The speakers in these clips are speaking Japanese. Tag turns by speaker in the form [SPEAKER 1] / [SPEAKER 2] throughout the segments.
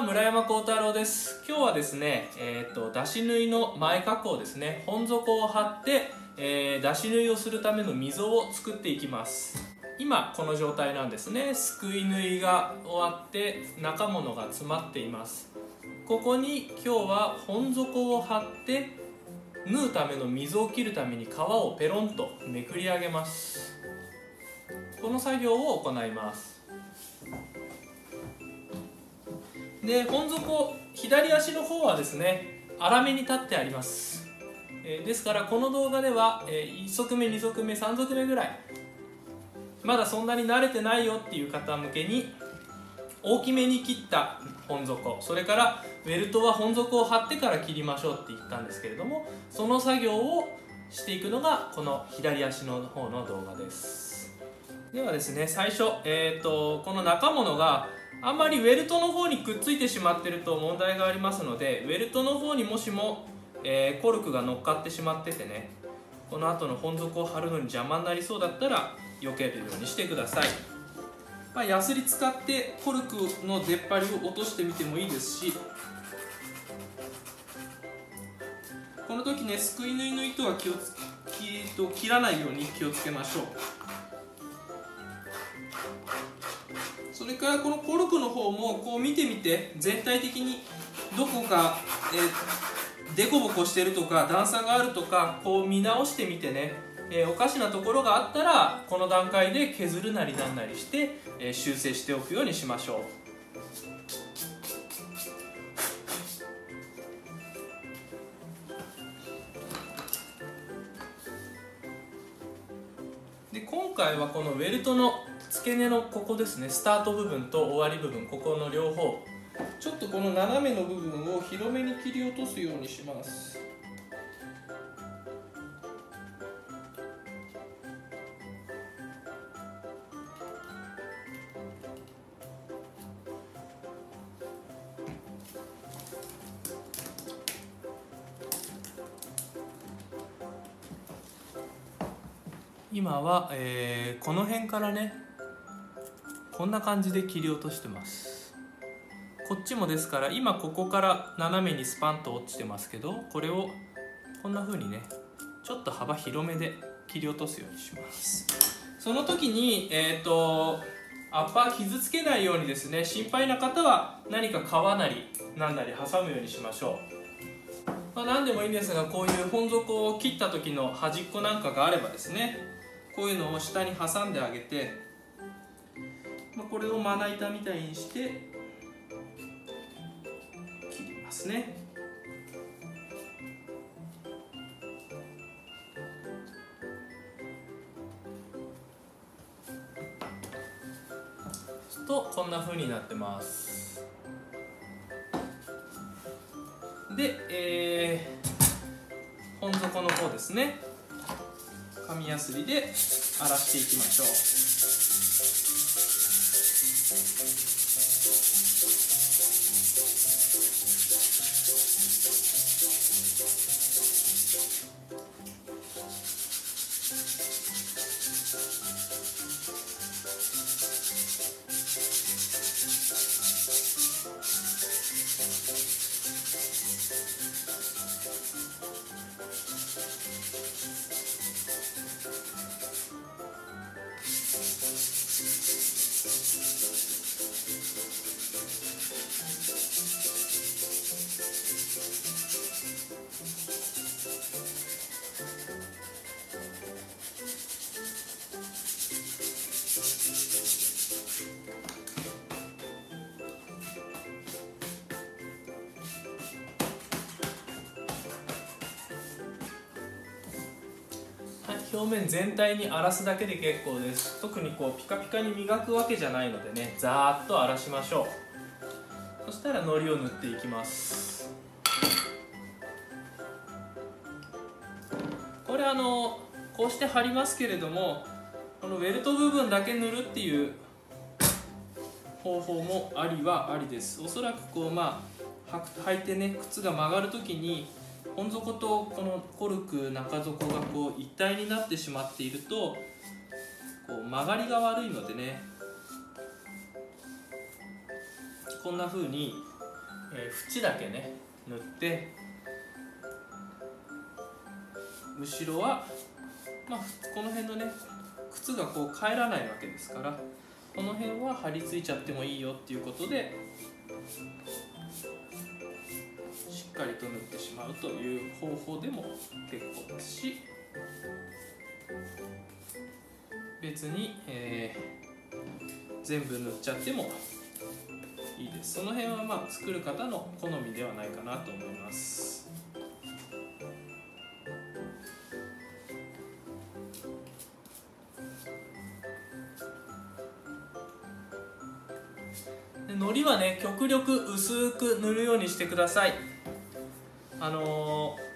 [SPEAKER 1] は村山幸太郎です。今日はですね、えーと、出し縫いの前加工ですね。本底を貼って、えー、出し縫いをするための溝を作っていきます。今この状態なんですね。すくい縫いが終わって中物が詰まっています。ここに今日は本底を貼って縫うための溝を切るために皮をペロンとめくり上げます。この作業を行います。で本底左足の方はですね粗めに立ってあります、え、ですからこの動画では、え、1足目2足目3足目ぐらいまだそんなに慣れてないよっていう方向けに大きめに切った本底それからウェルトは本底を貼ってから切りましょうって言ったんですけれどもその作業をしていくのがこの左足の方の動画です。ではですね最初、えーと、この中物があんまりウェルトの方にくっついてしまってると問題がありますのでウェルトの方にもしも、えー、コルクが乗っかってしまっててねこの後の本底を貼るのに邪魔になりそうだったら避けるようにしてください、まあ、ヤスリ使ってコルクの出っ張りを落としてみてもいいですしこの時ねすくい縫いの糸は気をつ切らないように気をつけましょう。からこのコルクの方もこう見てみて全体的にどこか、えー、デコボコしてるとか段差があるとかこう見直してみてね、えー、おかしなところがあったらこの段階で削るなりなんなりして、えー、修正しておくようにしましょう。で今回はこのウェルトの付け根のここですね。スタート部分と終わり部分。ここの両方。ちょっとこの斜めの部分を広めに切り落とすようにします。今は、えー、この辺からねこんな感じで切り落としてます。こっちもですから今ここから斜めにスパンと落ちてますけどこれをこんな風にねちょっと幅広めで切り落とすようにします。その時にえっ、ー、とアッパー傷つけないようにですね心配な方は何か皮なり何なり挟むようにしましょう、まあ、何でもいいんですがこういう本底を切った時の端っこなんかがあればですねこういうのを下に挟んであげてまあ、これをまな板みたいにして切りますね。とこんな風になってます。で、えー、本底の方ですね。紙やすりで荒らしていきましょう。どうぞ。表面全体に荒らすだけで結構です。特にこうピカピカに磨くわけじゃないのでねざーっと荒らしましょう。そしたら糊を塗っていきます。これあのこうして貼りますけれどもこのウェルト部分だけ塗るっていう方法もありはありです。おそらくこうまあ履いてね靴が曲がる時に本底とこのコルク中底がこう一体になってしまっているとこう曲がりが悪いのでねこんな風にえー、縁だけね塗って後ろは、まあ、この辺のね靴がこう帰らないわけですからこの辺は張り付いちゃってもいいよっていうことでしっかりと塗ってしまうという方法でも結構ですし別に、えー、全部塗っちゃってもいいです。その辺はまあ作る方の好みではないかなと思います。海苔はね極力薄く塗るようにしてください。あのー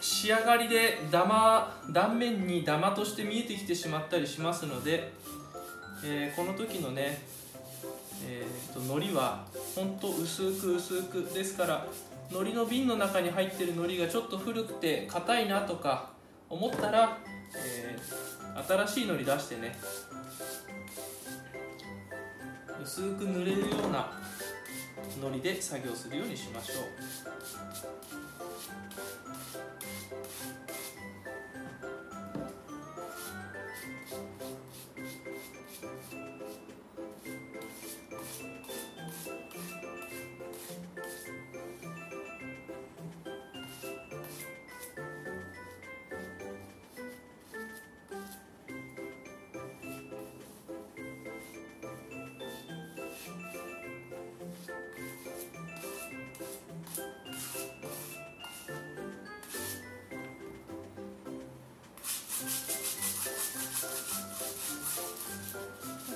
[SPEAKER 1] 仕上がりでダマ断面にダマとして見えてきてしまったりしますので、えー、この時のね、えーと、海苔は本当薄く薄くですから海苔の瓶の中に入ってる海苔がちょっと古くて硬いなとか思ったら、えー、新しい海苔出してね薄く塗れるようなノリで作業するようにしましょう。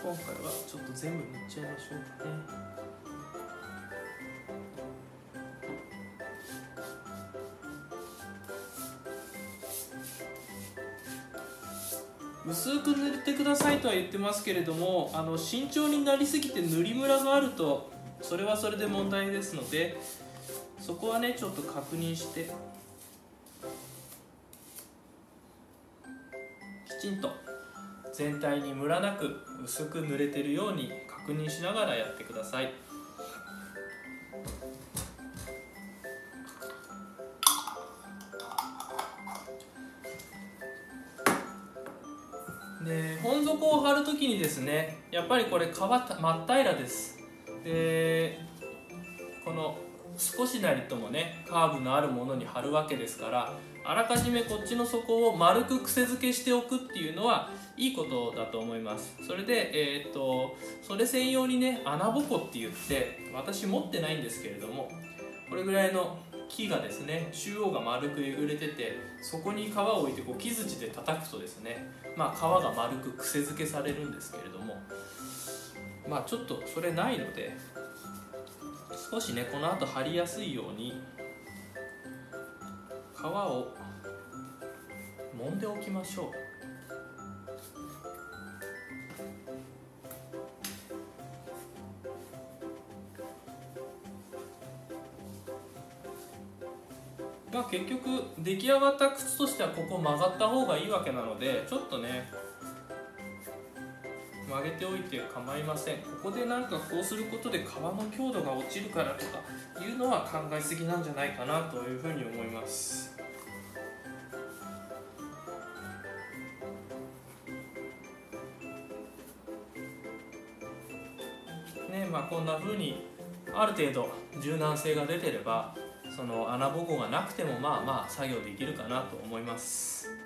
[SPEAKER 1] 今回はちょっと全部塗っちゃいましょうかね薄く塗ってくださいとは言ってますけれどもあの慎重になりすぎて塗りムラがあるとそれはそれで問題ですのでそこはねちょっと確認してきちんと。全体にムラなく薄く塗れてるように確認しながらやってください。で本底を貼るときにですねやっぱりこれ皮真っ平らです。でこの少しなりともねカーブのあるものに貼るわけですからあらかじめこっちの底を丸く癖付けしておくっていうのはいいことだと思います。それでえー、っとそれ専用にね穴ぼこって言って私持ってないんですけれどもこれぐらいの木がですね中央が丸くえぐれててそこに皮を置いてこう木槌で叩くとですねまあ皮が丸く癖付けされるんですけれどもまあちょっとそれないので少しねこの後貼りやすいように皮を揉んでおきましょう。まあ、結局出来上がった靴としてはここ曲がった方がいいわけなのでちょっとね曲げておいて構いません。ここでなんかこうすることで皮の強度が落ちるからとかいうのは考えすぎなんじゃないかなというふうに思います。ねまあこんなふうにある程度柔軟性が出てればその穴ぼこがなくてもまあまあ作業できるかなと思います。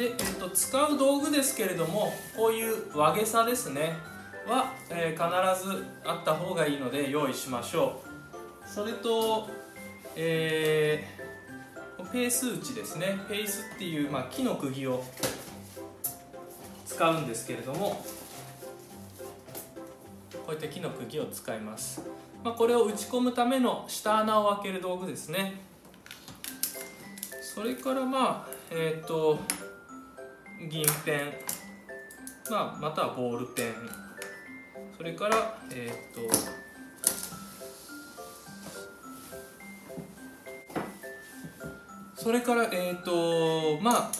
[SPEAKER 1] で、えっと、使う道具ですけれどもこういう和げさですね。は、えー、必ずあった方がいいので用意しましょう。それと、えー、ペース打ちですね。ペースっていう、まあ、木の釘を使うんですけれどもこういった木の釘を使います、まあ、これを打ち込むための下穴を開ける道具ですね。それからまあえっ、ー、と銀ペン、まあ、またはボールペン。それからえー、っとそれからえっ、とまあ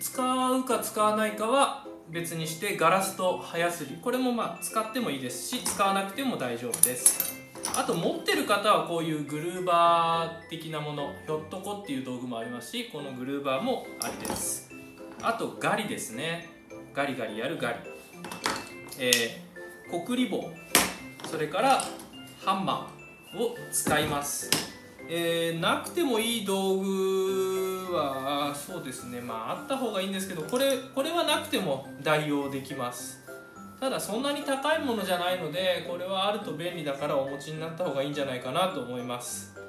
[SPEAKER 1] 使うか使わないかは別にしてガラスと歯やすりこれもまあ使ってもいいですし使わなくても大丈夫です。あと持ってる方はこういうグルーバー的なものひょっとこっていう道具もありますしこのグルーバーもありです。あとガリですね。ガリガリやるガリ。えー、コクリ棒それからハンマーを使います。えー、なくてもいい道具はそうですね。まああった方がいいんですけどこれこれはなくても代用できます。ただそんなに高いものじゃないのでこれはあると便利だからお持ちになった方がいいんじゃないかなと思います。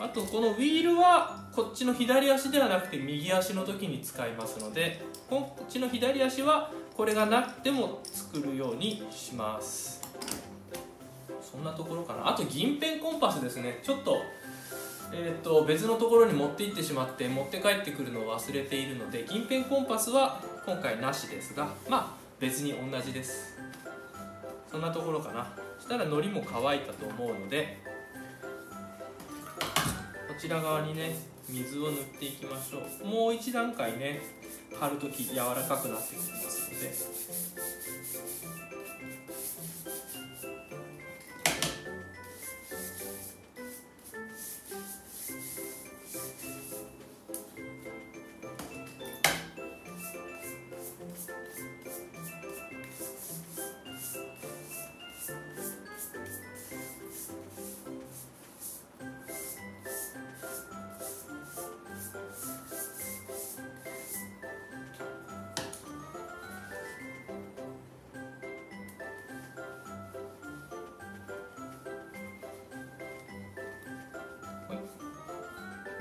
[SPEAKER 1] あとこのウィールはこっちの左足ではなくて右足の時に使いますのでこっちの左足はこれがなくても作るようにします。そんなところかな。あと銀ペンコンパスですね。ちょっと,、えーと、別のところに持って行ってしまって持って帰ってくるのを忘れているので銀ペンコンパスは今回なしですがまあ別に同じです。そんなところかな。そしたら海苔も乾いたと思うのでちら側にね水を塗っていきましょう。もう一段階ね貼るとき柔らかくなってきますので。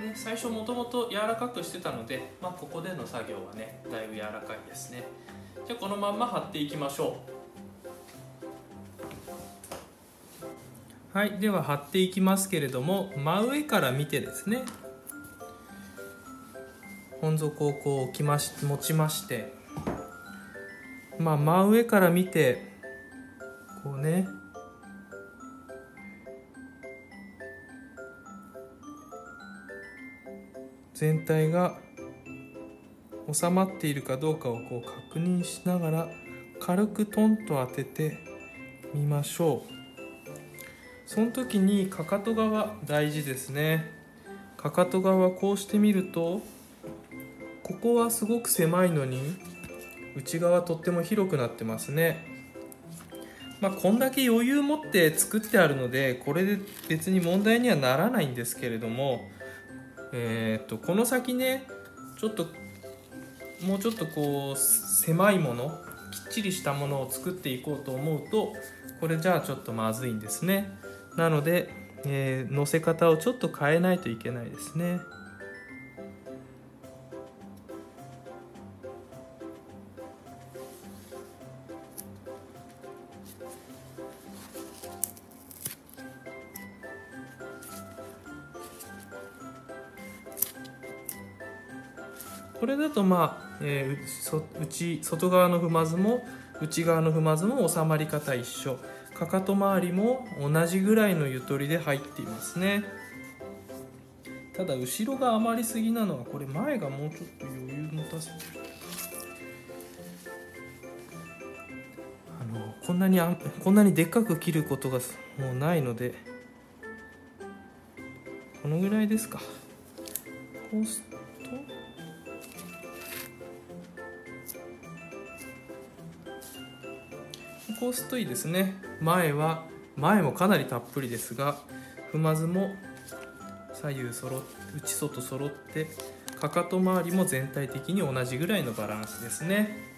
[SPEAKER 1] ね、最初もともと柔らかくしてたので、まあ、ここでの作業はねだいぶ柔らかいですね。じゃあこのまんま貼っていきましょう。はいでは貼っていきますけれども真上から見てですね。本底をこう置きまし持ちまして。まあ真上から見てこうね全体が収まっているかどうかをこう確認しながら軽くトンと当ててみましょう。その時にかかと側大事ですね。かかと側こうしてみるとここはすごく狭いのに内側とっても広くなってますね。まあこんだけ余裕持って作ってあるのでこれで別に問題にはならないんですけれどもえー、っとこの先ねちょっともうちょっとこう狭いものきっちりしたものを作っていこうと思うとこれじゃあちょっとまずいんですね。なので、えー、乗せ方をちょっと変えないといけないですね。とまあ、えー、内外側の踏まずも内側の踏まずも収まり方一緒。かかと周りも同じぐらいのゆとりで入っていますね。ただ後ろが余りすぎなのはこれ前がもうちょっと余裕持たせてあのこんなにあこんなにでっかく切ることがもうないのでこのぐらいですか。こうすこすといいですね。前は前もかなりたっぷりですが踏まずも左右そろ内外揃ってかかと周りも全体的に同じぐらいのバランスですね。